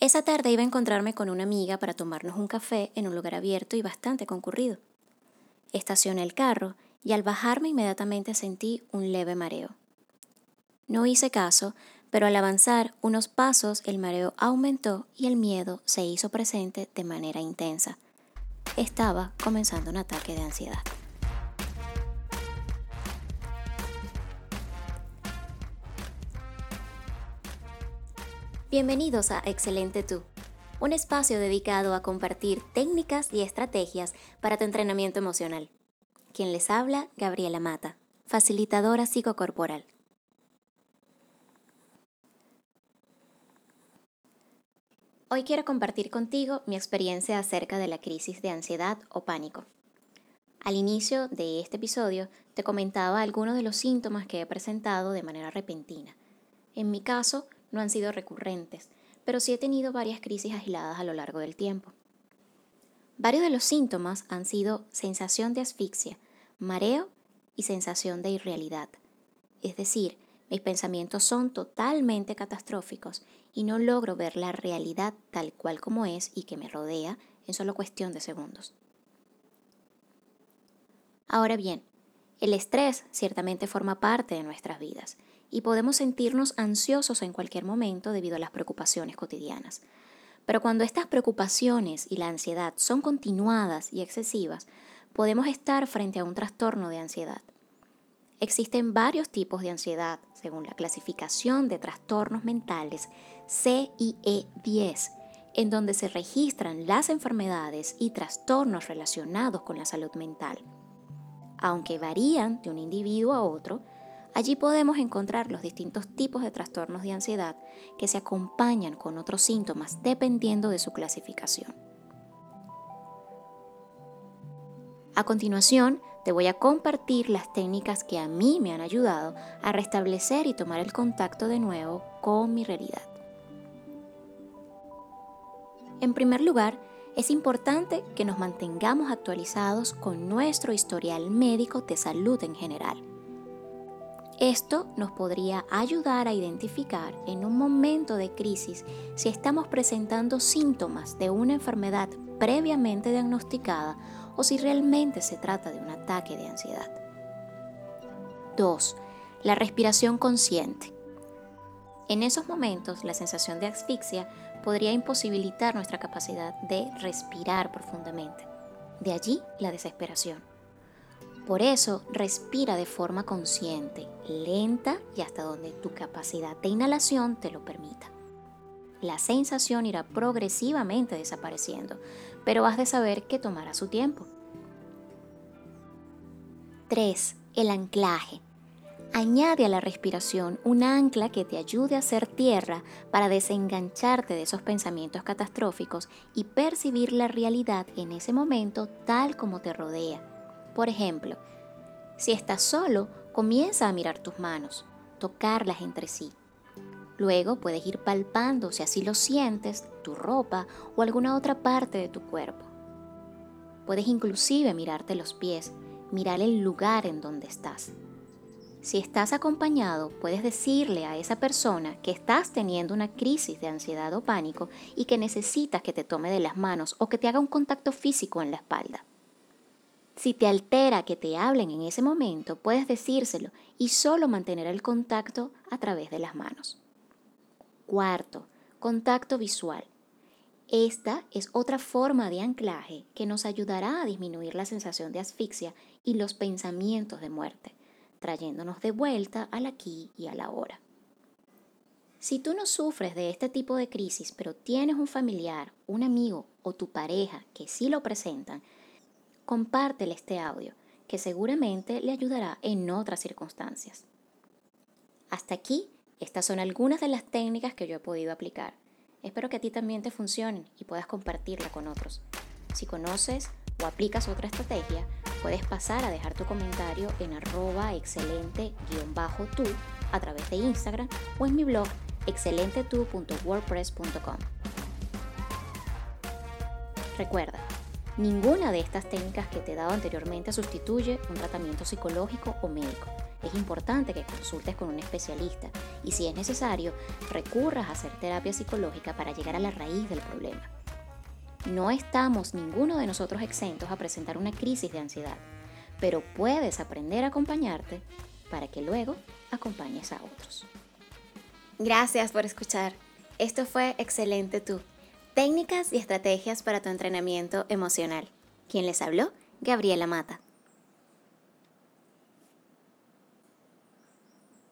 Esa tarde iba a encontrarme con una amiga para tomarnos un café en un lugar abierto y bastante concurrido. Estacioné el carro y al bajarme inmediatamente sentí un leve mareo. No hice caso, pero al avanzar unos pasos el mareo aumentó y el miedo se hizo presente de manera intensa. Estaba comenzando un ataque de ansiedad. Bienvenidos a Excelente Tú, un espacio dedicado a compartir técnicas y estrategias para tu entrenamiento emocional. Quien les habla, Gabriela Mata, facilitadora psicocorporal. Hoy quiero compartir contigo mi experiencia acerca de la crisis de ansiedad o pánico. Al inicio de este episodio te comentaba algunos de los síntomas que he presentado de manera repentina. En mi caso, no han sido recurrentes, pero sí he tenido varias crisis aisladas a lo largo del tiempo. Varios de los síntomas han sido sensación de asfixia, mareo y sensación de irrealidad. Es decir, mis pensamientos son totalmente catastróficos y no logro ver la realidad tal cual como es y que me rodea en solo cuestión de segundos. Ahora bien, el estrés ciertamente forma parte de nuestras vidas y podemos sentirnos ansiosos en cualquier momento debido a las preocupaciones cotidianas. Pero cuando estas preocupaciones y la ansiedad son continuadas y excesivas, podemos estar frente a un trastorno de ansiedad. Existen varios tipos de ansiedad según la clasificación de trastornos mentales CIE-10, en donde se registran las enfermedades y trastornos relacionados con la salud mental. Aunque varían de un individuo a otro, Allí podemos encontrar los distintos tipos de trastornos de ansiedad que se acompañan con otros síntomas dependiendo de su clasificación. A continuación, te voy a compartir las técnicas que a mí me han ayudado a restablecer y tomar el contacto de nuevo con mi realidad. En primer lugar, es importante que nos mantengamos actualizados con nuestro historial médico de salud en general esto nos podría ayudar a identificar en un momento de crisis si estamos presentando síntomas de una enfermedad previamente diagnosticada o si realmente se trata de un ataque de ansiedad. 2. La respiración consciente. En esos momentos, la sensación de asfixia podría imposibilitar nuestra capacidad de respirar profundamente. De allí la desesperación. Por eso, respira de forma consciente, lenta y hasta donde tu capacidad de inhalación te lo permita. La sensación irá progresivamente desapareciendo, pero has de saber que tomará su tiempo. 3. El anclaje. Añade a la respiración un ancla que te ayude a hacer tierra para desengancharte de esos pensamientos catastróficos y percibir la realidad en ese momento tal como te rodea por ejemplo, si estás solo, comienza a mirar tus manos, tocarlas entre sí. Luego puedes ir palpando, si así lo sientes, tu ropa o alguna otra parte de tu cuerpo. Puedes inclusive mirarte los pies, mirar el lugar en donde estás. Si estás acompañado, puedes decirle a esa persona que estás teniendo una crisis de ansiedad o pánico y que necesitas que te tome de las manos o que te haga un contacto físico en la espalda. Si te altera que te hablen en ese momento, puedes decírselo y solo mantener el contacto a través de las manos. Cuarto, contacto visual. Esta es otra forma de anclaje que nos ayudará a disminuir la sensación de asfixia y los pensamientos de muerte, trayéndonos de vuelta al aquí y a la hora. Si tú no sufres de este tipo de crisis, pero tienes un familiar, un amigo o tu pareja que sí lo presentan, compártele este audio, que seguramente le ayudará en otras circunstancias. Hasta aquí, estas son algunas de las técnicas que yo he podido aplicar. Espero que a ti también te funcionen y puedas compartirla con otros. Si conoces o aplicas otra estrategia, puedes pasar a dejar tu comentario en arroba excelente-tú a través de Instagram o en mi blog excelentetu.wordpress.com. Recuerda, Ninguna de estas técnicas que te he dado anteriormente sustituye un tratamiento psicológico o médico. es importante que consultes con un especialista y si es necesario, recurras a hacer terapia psicológica para llegar a la raíz del problema. No estamos ninguno de nosotros exentos a presentar una crisis de ansiedad, pero puedes aprender a acompañarte para que luego acompañes a otros. Gracias por escuchar. Esto fue Excelente Tú. Técnicas y estrategias para tu entrenamiento emocional. Quien les habló, Gabriela Mata.